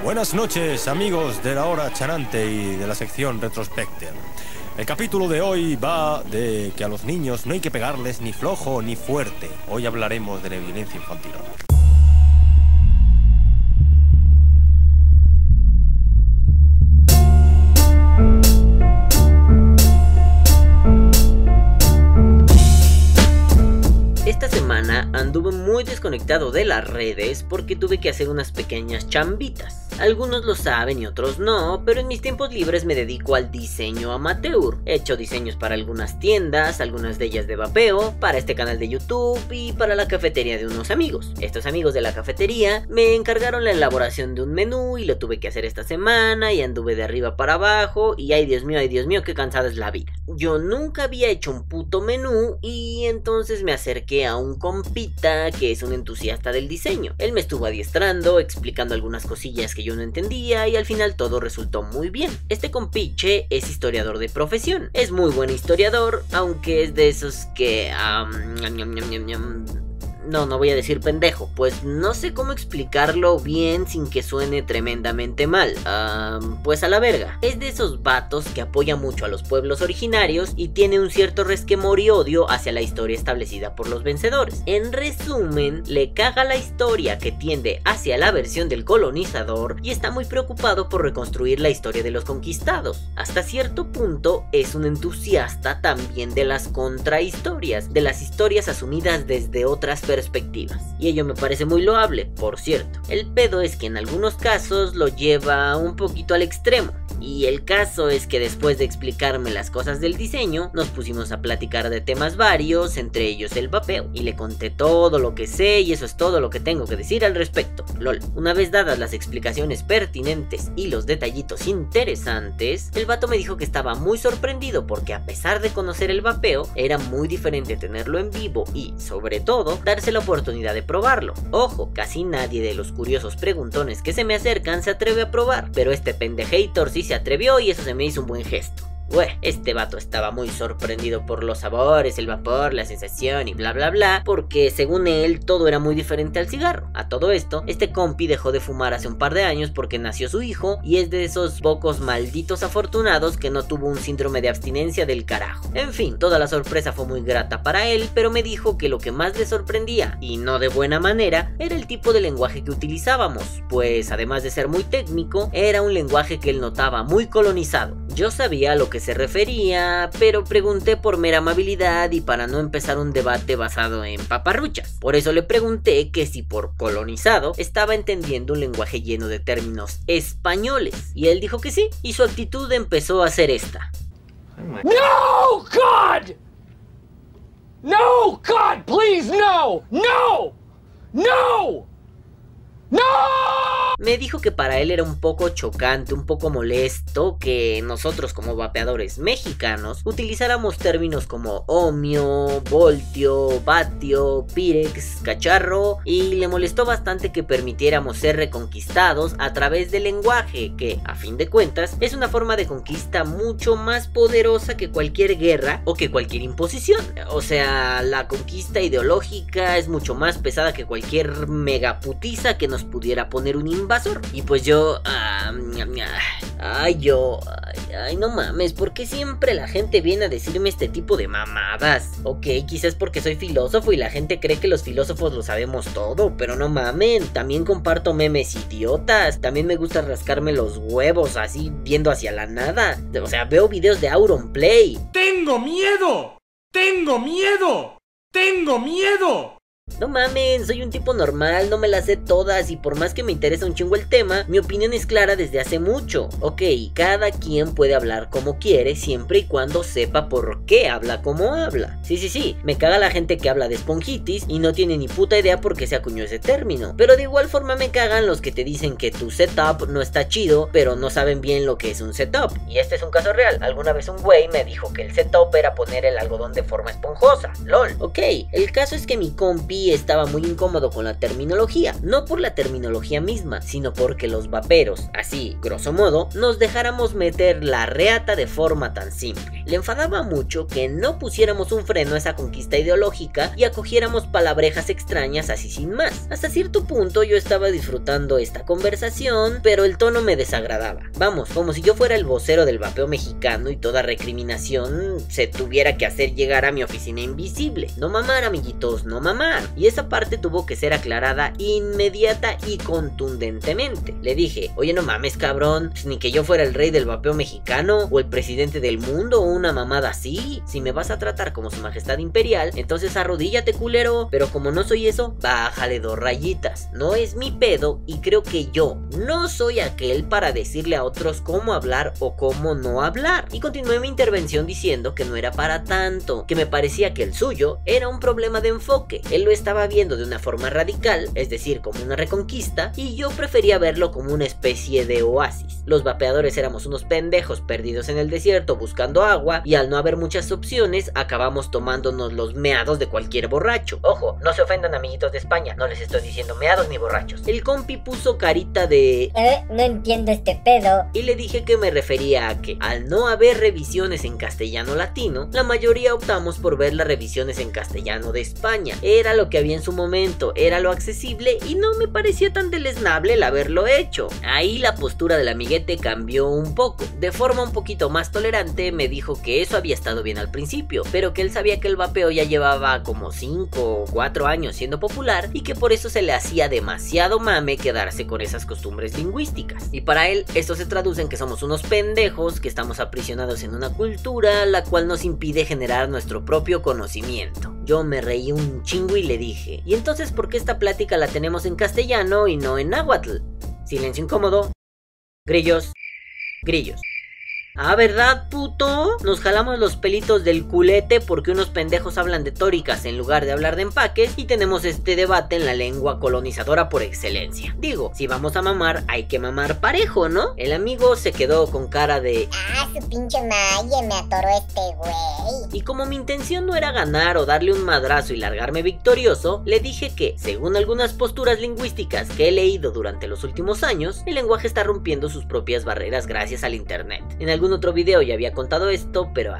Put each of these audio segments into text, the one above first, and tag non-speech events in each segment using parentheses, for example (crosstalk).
Buenas noches amigos de la hora chanante y de la sección Retrospecter. El capítulo de hoy va de que a los niños no hay que pegarles ni flojo ni fuerte. Hoy hablaremos de la violencia infantil. Esta semana anduve muy desconectado de las redes porque tuve que hacer unas pequeñas chambitas. Algunos lo saben y otros no, pero en mis tiempos libres me dedico al diseño amateur. He hecho diseños para algunas tiendas, algunas de ellas de vapeo, para este canal de YouTube y para la cafetería de unos amigos. Estos amigos de la cafetería me encargaron la elaboración de un menú y lo tuve que hacer esta semana y anduve de arriba para abajo y ay Dios mío, ay Dios mío, qué cansada es la vida. Yo nunca había hecho un puto menú y entonces me acerqué a un compita que es un entusiasta del diseño. Él me estuvo adiestrando, explicando algunas cosillas que yo no entendía y al final todo resultó muy bien. Este compiche es historiador de profesión. Es muy buen historiador, aunque es de esos que... No, no voy a decir pendejo, pues no sé cómo explicarlo bien sin que suene tremendamente mal. pues a la verga. Es de esos vatos que apoya mucho a los pueblos originarios y tiene un cierto resquemor y odio hacia la historia establecida por los vencedores. En resumen, le caga la historia que tiende hacia la versión del colonizador y está muy preocupado por reconstruir la historia de los conquistados. Hasta cierto punto es un entusiasta también de las contrahistorias, de las historias asumidas desde otras personas perspectivas. Y ello me parece muy loable, por cierto. El pedo es que en algunos casos lo lleva un poquito al extremo. Y el caso es que después de explicarme las cosas del diseño, nos pusimos a platicar de temas varios, entre ellos el vapeo. Y le conté todo lo que sé y eso es todo lo que tengo que decir al respecto. LOL. Una vez dadas las explicaciones pertinentes y los detallitos interesantes, el vato me dijo que estaba muy sorprendido porque a pesar de conocer el vapeo, era muy diferente tenerlo en vivo y, sobre todo, darse la oportunidad de probarlo. Ojo, casi nadie de los curiosos preguntones que se me acercan se atreve a probar, pero este pendejator sí se atrevió y eso se me hizo un buen gesto. Bueno, este vato estaba muy sorprendido por los sabores, el vapor, la sensación y bla bla bla, porque según él todo era muy diferente al cigarro. A todo esto, este compi dejó de fumar hace un par de años porque nació su hijo y es de esos pocos malditos afortunados que no tuvo un síndrome de abstinencia del carajo. En fin, toda la sorpresa fue muy grata para él, pero me dijo que lo que más le sorprendía, y no de buena manera, era el tipo de lenguaje que utilizábamos, pues además de ser muy técnico, era un lenguaje que él notaba muy colonizado. Yo sabía lo que se refería, pero pregunté por mera amabilidad y para no empezar un debate basado en paparruchas. Por eso le pregunté que si por colonizado estaba entendiendo un lenguaje lleno de términos españoles. Y él dijo que sí, y su actitud empezó a ser esta. No, God! No, God, please, no! No! No! No! Me dijo que para él era un poco chocante, un poco molesto que nosotros como vapeadores mexicanos utilizáramos términos como ohmio, voltio, vatio, pirex, cacharro y le molestó bastante que permitiéramos ser reconquistados a través del lenguaje que, a fin de cuentas, es una forma de conquista mucho más poderosa que cualquier guerra o que cualquier imposición. O sea, la conquista ideológica es mucho más pesada que cualquier megaputiza que nos pudiera poner un invasor. Y pues yo... Ah, ay, yo... Ay, no mames, ¿por qué siempre la gente viene a decirme este tipo de mamadas? Ok, quizás porque soy filósofo y la gente cree que los filósofos lo sabemos todo, pero no mamen, también comparto memes idiotas, también me gusta rascarme los huevos así viendo hacia la nada. O sea, veo videos de Auron Play. ¡Tengo miedo! ¡Tengo miedo! ¡Tengo miedo! No mamen, soy un tipo normal, no me las sé todas y por más que me interesa un chingo el tema, mi opinión es clara desde hace mucho. Ok, cada quien puede hablar como quiere siempre y cuando sepa por qué habla como habla. Sí, sí, sí, me caga la gente que habla de esponjitis y no tiene ni puta idea por qué se acuñó ese término. Pero de igual forma me cagan los que te dicen que tu setup no está chido, pero no saben bien lo que es un setup. Y este es un caso real. Alguna vez un güey me dijo que el setup era poner el algodón de forma esponjosa. LOL. Ok, el caso es que mi compi estaba muy incómodo con la terminología, no por la terminología misma, sino porque los vaperos, así, grosso modo, nos dejáramos meter la reata de forma tan simple. Le enfadaba mucho que no pusiéramos un freno a esa conquista ideológica y acogiéramos palabrejas extrañas así sin más. Hasta cierto punto yo estaba disfrutando esta conversación, pero el tono me desagradaba. Vamos, como si yo fuera el vocero del vapeo mexicano y toda recriminación se tuviera que hacer llegar a mi oficina invisible. No mamar, amiguitos, no mamar. Y esa parte tuvo que ser aclarada inmediata y contundentemente. Le dije, oye no mames cabrón, pues ni que yo fuera el rey del vapeo mexicano o el presidente del mundo o una mamada así. Si me vas a tratar como su majestad imperial, entonces arrodíllate culero. Pero como no soy eso, bájale dos rayitas. No es mi pedo y creo que yo no soy aquel para decirle a otros cómo hablar o cómo no hablar. Y continué mi intervención diciendo que no era para tanto, que me parecía que el suyo era un problema de enfoque. Él lo estaba viendo de una forma radical, es decir, como una reconquista, y yo prefería verlo como una especie de oasis. Los vapeadores éramos unos pendejos perdidos en el desierto buscando agua y al no haber muchas opciones acabamos tomándonos los meados de cualquier borracho. Ojo, no se ofendan amiguitos de España, no les estoy diciendo meados ni borrachos. El compi puso carita de... Eh, no entiendo este pedo. Y le dije que me refería a que al no haber revisiones en castellano latino, la mayoría optamos por ver las revisiones en castellano de España. Era lo que había en su momento, era lo accesible y no me parecía tan deleznable el haberlo hecho. Ahí la postura del amiguete cambió un poco. De forma un poquito más tolerante me dijo que eso había estado bien al principio, pero que él sabía que el vapeo ya llevaba como 5 o 4 años siendo popular y que por eso se le hacía demasiado mame quedarse con esas costumbres lingüísticas. Y para él esto se traduce en que somos unos pendejos, que estamos aprisionados en una cultura la cual nos impide generar nuestro propio conocimiento. Yo me reí un chingo y le dije, ¿y entonces por qué esta plática la tenemos en castellano y no en náhuatl? Silencio incómodo. Grillos. Grillos. Ah, ¿verdad, puto? Nos jalamos los pelitos del culete porque unos pendejos hablan de tóricas en lugar de hablar de empaques y tenemos este debate en la lengua colonizadora por excelencia. Digo, si vamos a mamar, hay que mamar parejo, ¿no? El amigo se quedó con cara de... Ah, su pinche malle, me atoró este güey. Y como mi intención no era ganar o darle un madrazo y largarme victorioso, le dije que, según algunas posturas lingüísticas que he leído durante los últimos años, el lenguaje está rompiendo sus propias barreras gracias al internet. En algún otro video ya había contado esto, pero...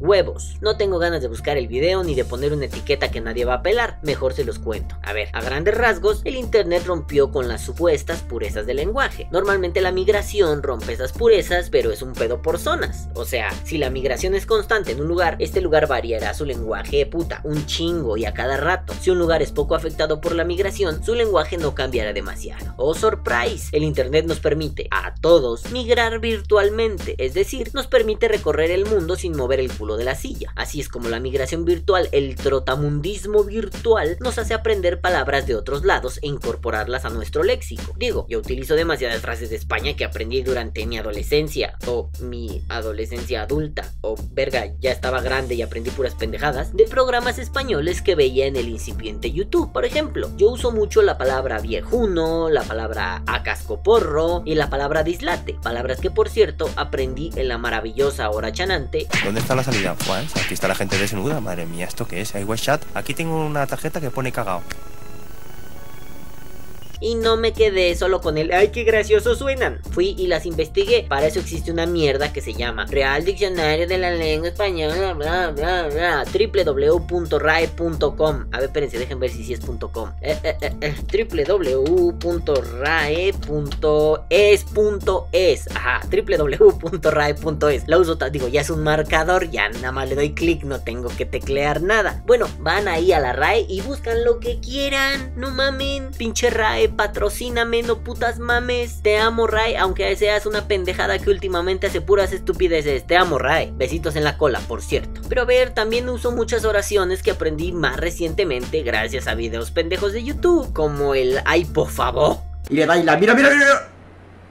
huevos. No tengo ganas de buscar el video ni de poner una etiqueta que nadie va a pelar, mejor se los cuento. A ver, a grandes rasgos, el internet rompió con las supuestas purezas del lenguaje. Normalmente la migración rompe esas purezas, pero es un pedo por zonas. O sea, si la migración es constante en un lugar, este lugar variará su lenguaje puta, un chingo y a cada rato. Si un lugar es poco afectado por la migración, su lenguaje no cambiará demasiado. Oh surprise, el internet nos permite a todos migrar virtualmente, es decir, nos permite recorrer el mundo sin mover el culo de la silla. Así es como la migración virtual, el trotamundismo virtual, nos hace aprender palabras de otros lados e incorporarlas a nuestro léxico. Digo, yo utilizo demasiadas frases de España que aprendí durante mi adolescencia, o mi adolescencia adulta, o verga, ya estaba grande y aprendí puras pendejadas, de programas españoles que veía en el incipiente YouTube. Por ejemplo, yo uso mucho la palabra viejuno, la palabra a cascoporro y la palabra dislate, palabras que por cierto aprendí en la maravillosa hora chanante ¿Dónde está la salida? Aquí está la gente desnuda. Madre mía, ¿esto qué es? Hay chat. Aquí tengo una tarjeta que pone cagao. Y no me quedé solo con el ¡ay, qué gracioso suenan! Fui y las investigué. Para eso existe una mierda que se llama Real Diccionario de la Lengua Española, bla, bla, bla, www.rae.com. A ver, espérense, dejen ver si sí es .com. Eh, eh, eh, eh, www.rae.es.es. Ajá, www.rae.es. La uso, digo, ya es un marcador, ya nada más le doy clic, no tengo que teclear nada. Bueno, van ahí a la RAE y buscan lo que quieran. No mamen, pinche RAE, patrocíname, no putas mames. Te amo, RAE, aunque seas una pendejada que últimamente hace puras estupideces. Te amo, RAE. Besitos en la cola, por cierto. Pero a ver, también uso muchas oraciones que aprendí más recientemente gracias a videos pendejos de YouTube, como el ay, por favor. Y le dais la. Mira, mira, mira.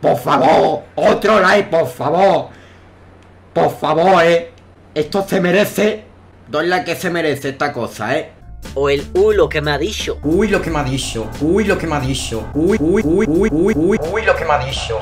Por favor, otro like, por favor. Por favor, eh. Esto se merece. Doy la que se merece esta cosa, eh. O el u lo que me ha dicho. Uy, lo que me ha dicho. Uy, lo que me ha dicho. Uy, uy, uy, uy, uy, uy. Uy, lo que me ha dicho.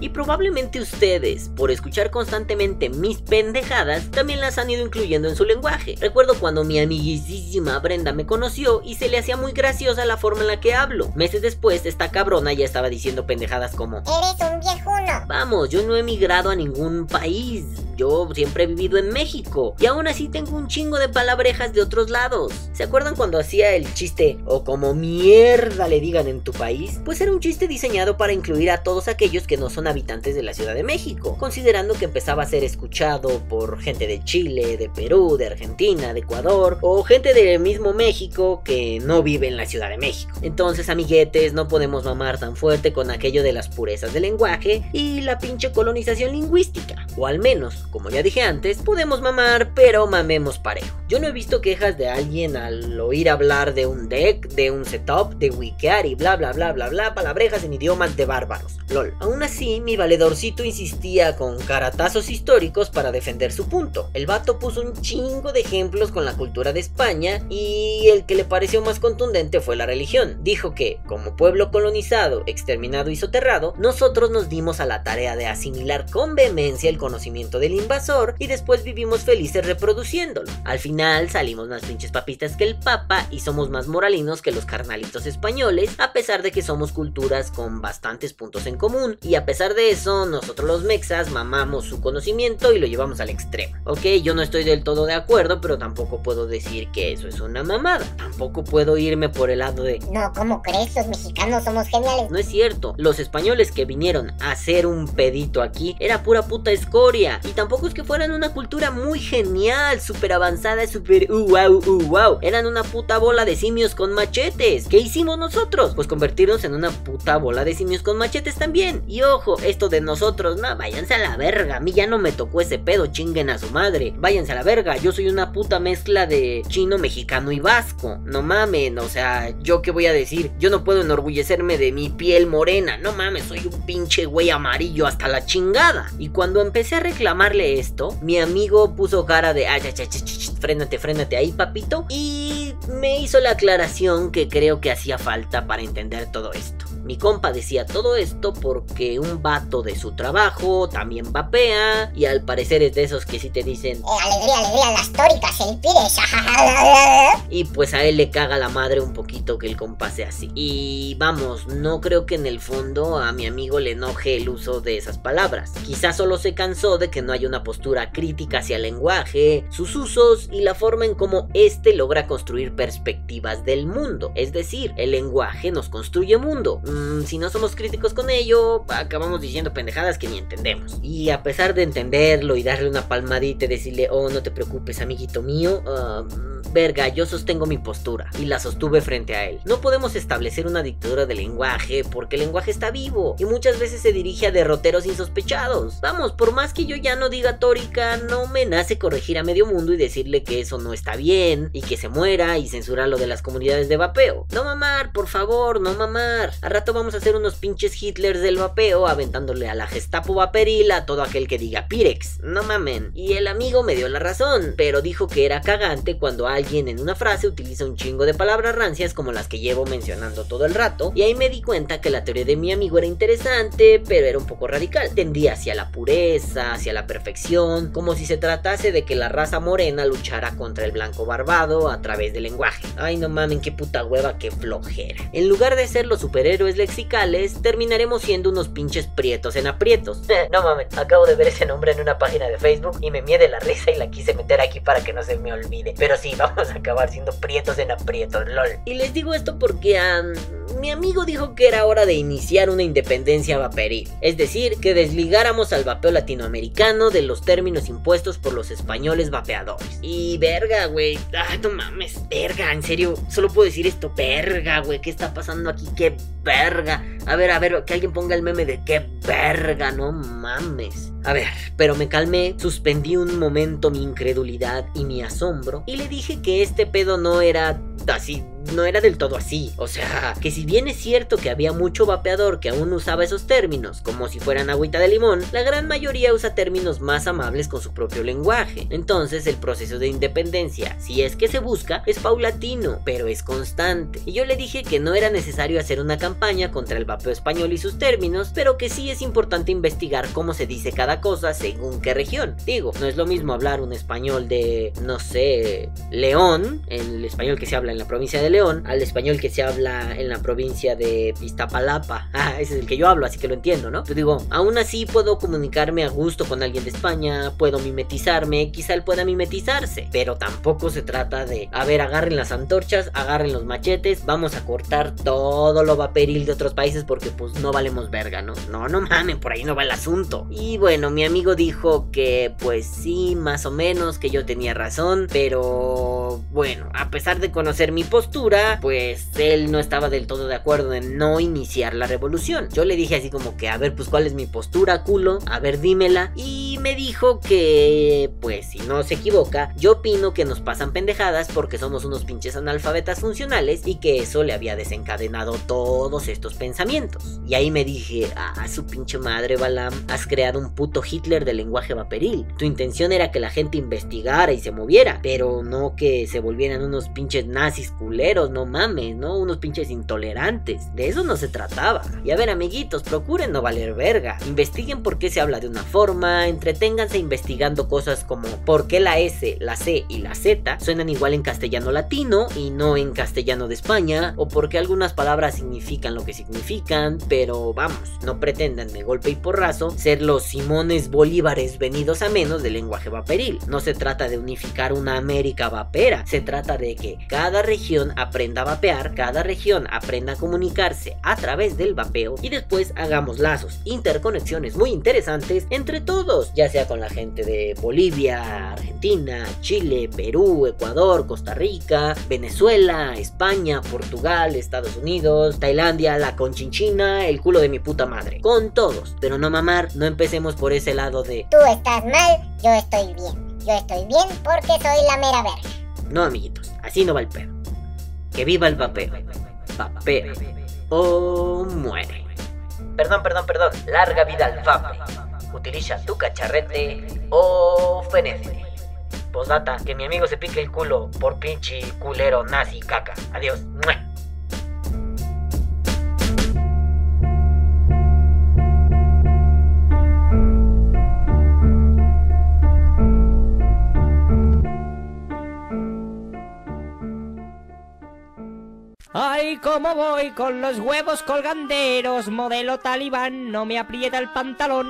Y probablemente ustedes, por escuchar constantemente mis pendejadas, también las han ido incluyendo en su lenguaje. Recuerdo cuando mi amiguísima Brenda me conoció y se le hacía muy graciosa la forma en la que hablo. Meses después, esta cabrona ya estaba diciendo pendejadas como... Eres un viejuno. Vamos, yo no he emigrado a ningún país. Yo siempre he vivido en México y aún así tengo un chingo de palabrejas de otros lados. ¿Se acuerdan cuando hacía el chiste o como mierda le digan en tu país? Pues era un chiste diseñado para incluir a todos aquellos que no son habitantes de la Ciudad de México, considerando que empezaba a ser escuchado por gente de Chile, de Perú, de Argentina, de Ecuador o gente del mismo México que no vive en la Ciudad de México. Entonces, amiguetes, no podemos mamar tan fuerte con aquello de las purezas del lenguaje y la pinche colonización lingüística, o al menos como ya dije antes, podemos mamar, pero mamemos parejo. Yo no he visto quejas de alguien al oír hablar de un deck, de un setup, de wikiar y bla bla bla bla bla, palabrejas en idiomas de bárbaros. LOL. Aún así, mi valedorcito insistía con caratazos históricos para defender su punto. El vato puso un chingo de ejemplos con la cultura de España y el que le pareció más contundente fue la religión. Dijo que, como pueblo colonizado, exterminado y soterrado, nosotros nos dimos a la tarea de asimilar con vehemencia el conocimiento del invasor y después vivimos felices reproduciéndolo. Al final salimos más pinches papistas que el papa y somos más moralinos que los carnalitos españoles, a pesar de que somos culturas con bastantes puntos en común. Y a pesar de eso, nosotros los mexas mamamos su conocimiento y lo llevamos al extremo. Ok, yo no estoy del todo de acuerdo, pero tampoco puedo decir que eso es una mamada. Tampoco puedo irme por el lado de... No, ¿cómo crees? Los mexicanos somos geniales. No es cierto, los españoles que vinieron a hacer un pedito aquí era pura puta escoria. Y tampoco es que fueran una cultura muy genial, súper avanzada, súper uh, wow, uh, wow. Eran una puta bola de simios con machetes. ¿Qué hicimos nosotros? Pues convertirnos en una puta bola de simios con machetes también. Y ojo, esto de nosotros, no, váyanse a la verga. A mí ya no me tocó ese pedo, chinguen a su madre. Váyanse a la verga, yo soy una puta mezcla de chino, mexicano y vasco. No mamen, o sea, yo qué voy a decir, yo no puedo enorgullecerme de mi piel morena. No mames, soy un pinche güey amarillo hasta la chingada. Y cuando empecé a reclamarle esto, mi amigo puso cara de, ay, ay, ay, ay, ay, frénate, frénate ahí, papito. Y me hizo la aclaración que creo que hacía falta para entender todo esto. Mi compa decía todo esto porque un vato de su trabajo también vapea y al parecer es de esos que sí te dicen Eh, alegría, alegría, las tóricas, el pires. y pues a él le caga la madre un poquito que el compa sea así. Y vamos, no creo que en el fondo a mi amigo le enoje el uso de esas palabras. Quizás solo se cansó de que no haya una postura crítica hacia el lenguaje, sus usos y la forma en cómo éste logra construir perspectivas del mundo. Es decir, el lenguaje nos construye mundo. Mm, si no somos críticos con ello, acabamos diciendo pendejadas que ni entendemos. Y a pesar de entenderlo y darle una palmadita y decirle, oh, no te preocupes, amiguito mío, ah, verga, yo sostengo mi postura y la sostuve frente a él. No podemos establecer una dictadura del lenguaje porque el lenguaje está vivo y muchas veces se dirige a derroteros insospechados. Vamos, por más que yo ya no diga tórica, no me nace corregir a medio mundo y decirle que eso no está bien y que se muera y censurar lo de las comunidades de vapeo. No mamar, por favor, no mamar. Rato vamos a hacer unos pinches Hitlers del vapeo aventándole a la Gestapo vaperil a todo aquel que diga Pirex. No mamen. Y el amigo me dio la razón, pero dijo que era cagante cuando alguien en una frase utiliza un chingo de palabras rancias como las que llevo mencionando todo el rato. Y ahí me di cuenta que la teoría de mi amigo era interesante, pero era un poco radical. Tendía hacia la pureza, hacia la perfección, como si se tratase de que la raza morena luchara contra el blanco barbado a través del lenguaje. Ay, no mamen, qué puta hueva, qué flojera. En lugar de ser los superhéroes lexicales, terminaremos siendo unos pinches prietos en aprietos. (laughs) no mamen, acabo de ver ese nombre en una página de Facebook y me mie de la risa y la quise meter aquí para que no se me olvide. Pero sí, (laughs) vamos a acabar siendo prietos en aprietos, lol. Y les digo esto porque am, mi amigo dijo que era hora de iniciar una independencia vaporil. Es decir, que desligáramos al vapeo latinoamericano de los términos impuestos por los españoles vapeadores. Y verga, güey. Ay, no mames. Verga, en serio. Solo puedo decir esto. Verga, güey. ¿Qué está pasando aquí? ¿Qué verga? A ver, a ver, que alguien ponga el meme de qué verga. No mames. A ver, pero me calmé, suspendí un momento mi incredulidad y mi asombro y le dije que este pedo no era así no era del todo así. O sea, que si bien es cierto que había mucho vapeador que aún usaba esos términos como si fueran agüita de limón, la gran mayoría usa términos más amables con su propio lenguaje. Entonces el proceso de independencia, si es que se busca, es paulatino, pero es constante. Y yo le dije que no era necesario hacer una campaña contra el vapeo español y sus términos, pero que sí es importante investigar cómo se dice cada cosa según qué región. Digo, no es lo mismo hablar un español de, no sé, León, el español que se habla en la provincia de León, al español que se habla en la provincia de Iztapalapa. (laughs) Ah, ese es el que yo hablo, así que lo entiendo, ¿no? Yo digo, aún así puedo comunicarme a gusto con alguien de España, puedo mimetizarme, quizá él pueda mimetizarse, pero tampoco se trata de, a ver, agarren las antorchas, agarren los machetes, vamos a cortar todo lo vaporil de otros países porque pues no valemos verga, ¿no? No, no mamen, por ahí no va el asunto. Y bueno, mi amigo dijo que pues sí, más o menos, que yo tenía razón, pero bueno, a pesar de conocer mi postura, pues él no estaba del todo de acuerdo en no iniciar la revolución. Yo le dije así como que, a ver, pues cuál es mi postura, culo, a ver, dímela. Y me dijo que, pues si no se equivoca, yo opino que nos pasan pendejadas porque somos unos pinches analfabetas funcionales y que eso le había desencadenado todos estos pensamientos. Y ahí me dije, ah, su pinche madre, Balam, has creado un puto Hitler del lenguaje vaporil. Tu intención era que la gente investigara y se moviera, pero no que se volvieran unos pinches nazis culeros, no mames, ¿no? Unos pinches intolerantes. De eso no se trataba. Y a ver, amiguitos, procuren no valer verga. Investiguen por qué se habla de una forma, entreténganse investigando cosas como por qué la S, la C y la Z suenan igual en castellano latino y no en castellano de España, o por qué algunas palabras significan lo que significan, pero vamos, no pretendan de golpe y porrazo ser los Simones Bolívares venidos a menos del lenguaje vaporil. No se trata de unificar una América vapera, se trata de que cada región aprenda a vapear, cada región aprenda a comunicarse a través del vapeo y después hagamos lazos, interconexiones muy interesantes entre todos, ya sea con la gente de Bolivia, Argentina, Chile, Perú, Ecuador, Costa Rica, Venezuela, España, Portugal, Estados Unidos, Tailandia, la conchinchina, el culo de mi puta madre. Con todos, pero no mamar, no empecemos por ese lado de Tú estás mal, yo estoy bien. Yo estoy bien porque soy la mera verga. No, amiguitos, así no va el pedo. Que viva el vapeo. Vapeo. O muere. Perdón, perdón, perdón. Larga vida al vape. Utiliza tu cacharrete o fenece. Postdata, que mi amigo se pique el culo por pinche culero nazi caca. Adiós. Ay, cómo voy con los huevos colganderos, modelo talibán, no me aprieta el pantalón.